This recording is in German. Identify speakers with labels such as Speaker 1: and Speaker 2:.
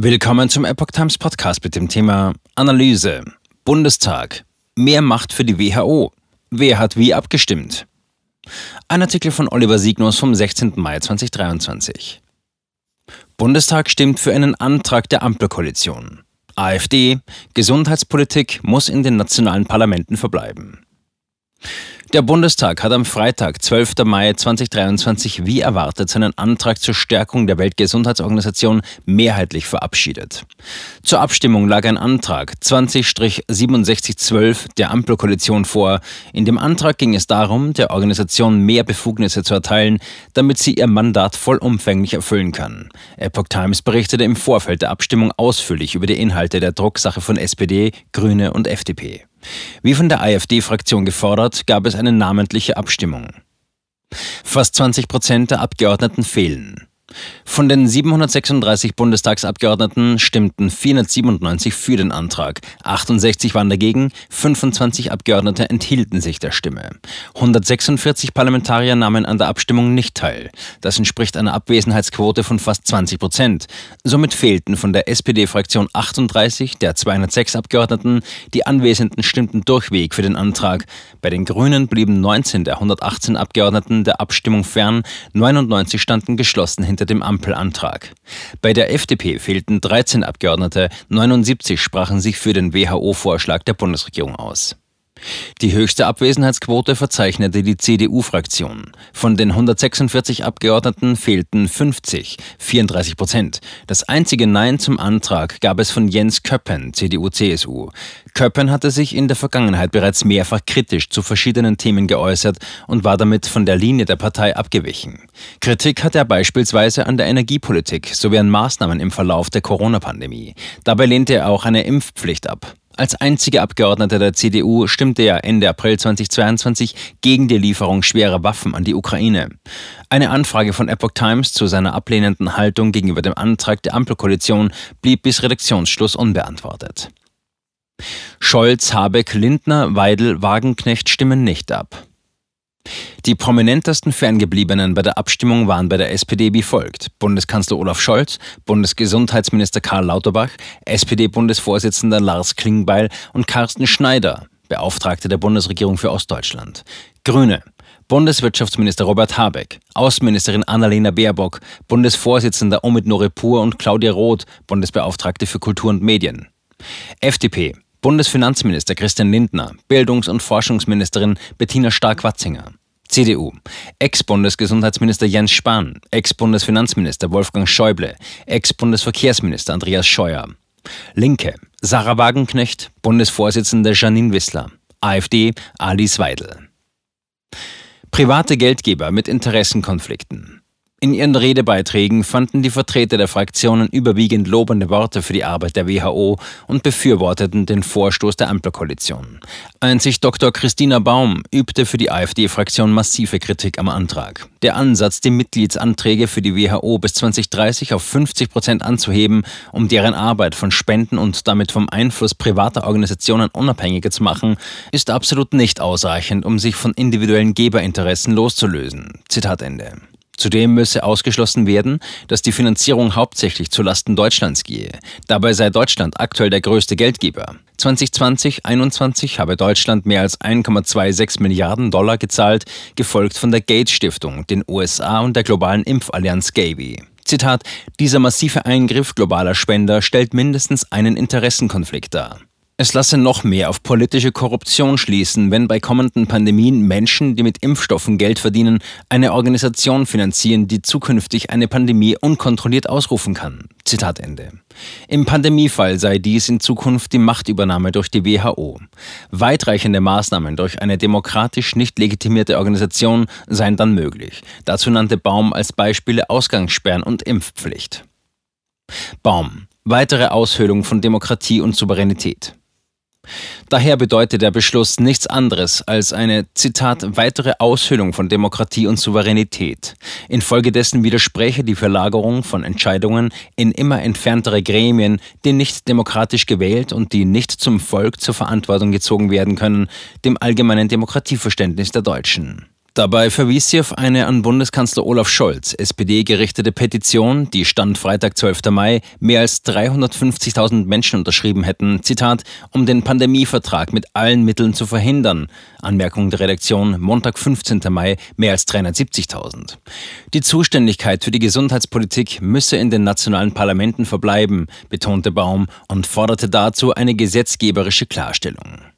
Speaker 1: Willkommen zum Epoch Times Podcast mit dem Thema Analyse. Bundestag. Mehr Macht für die WHO. Wer hat wie abgestimmt? Ein Artikel von Oliver Signus vom 16. Mai 2023. Bundestag stimmt für einen Antrag der Ampelkoalition. AfD. Gesundheitspolitik muss in den nationalen Parlamenten verbleiben. Der Bundestag hat am Freitag, 12. Mai 2023, wie erwartet seinen Antrag zur Stärkung der Weltgesundheitsorganisation mehrheitlich verabschiedet. Zur Abstimmung lag ein Antrag 20-6712 der Ampelkoalition vor. In dem Antrag ging es darum, der Organisation mehr Befugnisse zu erteilen, damit sie ihr Mandat vollumfänglich erfüllen kann. Epoch Times berichtete im Vorfeld der Abstimmung ausführlich über die Inhalte der Drucksache von SPD, Grüne und FDP. Wie von der AfD-Fraktion gefordert, gab es eine namentliche Abstimmung. Fast 20 Prozent der Abgeordneten fehlen. Von den 736 Bundestagsabgeordneten stimmten 497 für den Antrag, 68 waren dagegen, 25 Abgeordnete enthielten sich der Stimme. 146 Parlamentarier nahmen an der Abstimmung nicht teil. Das entspricht einer Abwesenheitsquote von fast 20 Prozent. Somit fehlten von der SPD-Fraktion 38 der 206 Abgeordneten. Die Anwesenden stimmten durchweg für den Antrag. Bei den Grünen blieben 19 der 118 Abgeordneten der Abstimmung fern, 99 standen geschlossen hinter dem Ampelantrag. Bei der FDP fehlten 13 Abgeordnete, 79 sprachen sich für den WHO-Vorschlag der Bundesregierung aus. Die höchste Abwesenheitsquote verzeichnete die CDU-Fraktion. Von den 146 Abgeordneten fehlten 50, 34 Prozent. Das einzige Nein zum Antrag gab es von Jens Köppen, CDU-CSU. Köppen hatte sich in der Vergangenheit bereits mehrfach kritisch zu verschiedenen Themen geäußert und war damit von der Linie der Partei abgewichen. Kritik hatte er beispielsweise an der Energiepolitik sowie an Maßnahmen im Verlauf der Corona-Pandemie. Dabei lehnte er auch eine Impfpflicht ab. Als einziger Abgeordneter der CDU stimmte er Ende April 2022 gegen die Lieferung schwerer Waffen an die Ukraine. Eine Anfrage von Epoch Times zu seiner ablehnenden Haltung gegenüber dem Antrag der Ampelkoalition blieb bis Redaktionsschluss unbeantwortet. Scholz, Habeck, Lindner, Weidel, Wagenknecht stimmen nicht ab. Die prominentesten Ferngebliebenen bei der Abstimmung waren bei der SPD wie folgt. Bundeskanzler Olaf Scholz, Bundesgesundheitsminister Karl Lauterbach, SPD-Bundesvorsitzender Lars Klingbeil und Carsten Schneider, Beauftragter der Bundesregierung für Ostdeutschland. Grüne, Bundeswirtschaftsminister Robert Habeck, Außenministerin Annalena Baerbock, Bundesvorsitzender Omid Noripur und Claudia Roth, Bundesbeauftragte für Kultur und Medien. FDP, Bundesfinanzminister Christian Lindner, Bildungs- und Forschungsministerin Bettina Stark-Watzinger. CDU. Ex-Bundesgesundheitsminister Jens Spahn, Ex-Bundesfinanzminister Wolfgang Schäuble, Ex-Bundesverkehrsminister Andreas Scheuer. Linke. Sarah Wagenknecht, Bundesvorsitzende Janine Wissler. AfD Alice Weidel. Private Geldgeber mit Interessenkonflikten. In ihren Redebeiträgen fanden die Vertreter der Fraktionen überwiegend lobende Worte für die Arbeit der WHO und befürworteten den Vorstoß der Ampelkoalition. Einzig Dr. Christina Baum übte für die AfD-Fraktion massive Kritik am Antrag. Der Ansatz, die Mitgliedsanträge für die WHO bis 2030 auf 50 Prozent anzuheben, um deren Arbeit von Spenden und damit vom Einfluss privater Organisationen unabhängiger zu machen, ist absolut nicht ausreichend, um sich von individuellen Geberinteressen loszulösen. Zitat Ende. Zudem müsse ausgeschlossen werden, dass die Finanzierung hauptsächlich zulasten Deutschlands gehe. Dabei sei Deutschland aktuell der größte Geldgeber. 2020-21 habe Deutschland mehr als 1,26 Milliarden Dollar gezahlt, gefolgt von der Gates Stiftung, den USA und der globalen Impfallianz Gavi. Zitat, dieser massive Eingriff globaler Spender stellt mindestens einen Interessenkonflikt dar. Es lasse noch mehr auf politische Korruption schließen, wenn bei kommenden Pandemien Menschen, die mit Impfstoffen Geld verdienen, eine Organisation finanzieren, die zukünftig eine Pandemie unkontrolliert ausrufen kann. Zitat Ende. Im Pandemiefall sei dies in Zukunft die Machtübernahme durch die WHO. Weitreichende Maßnahmen durch eine demokratisch nicht legitimierte Organisation seien dann möglich. Dazu nannte Baum als Beispiele Ausgangssperren und Impfpflicht. Baum. Weitere Aushöhlung von Demokratie und Souveränität. Daher bedeutet der Beschluss nichts anderes als eine, Zitat, weitere Aushöhlung von Demokratie und Souveränität. Infolgedessen widerspräche die Verlagerung von Entscheidungen in immer entferntere Gremien, die nicht demokratisch gewählt und die nicht zum Volk zur Verantwortung gezogen werden können, dem allgemeinen Demokratieverständnis der Deutschen. Dabei verwies sie auf eine an Bundeskanzler Olaf Scholz, SPD gerichtete Petition, die Stand Freitag, 12. Mai, mehr als 350.000 Menschen unterschrieben hätten, Zitat, um den Pandemievertrag mit allen Mitteln zu verhindern. Anmerkung der Redaktion, Montag, 15. Mai, mehr als 370.000. Die Zuständigkeit für die Gesundheitspolitik müsse in den nationalen Parlamenten verbleiben, betonte Baum und forderte dazu eine gesetzgeberische Klarstellung.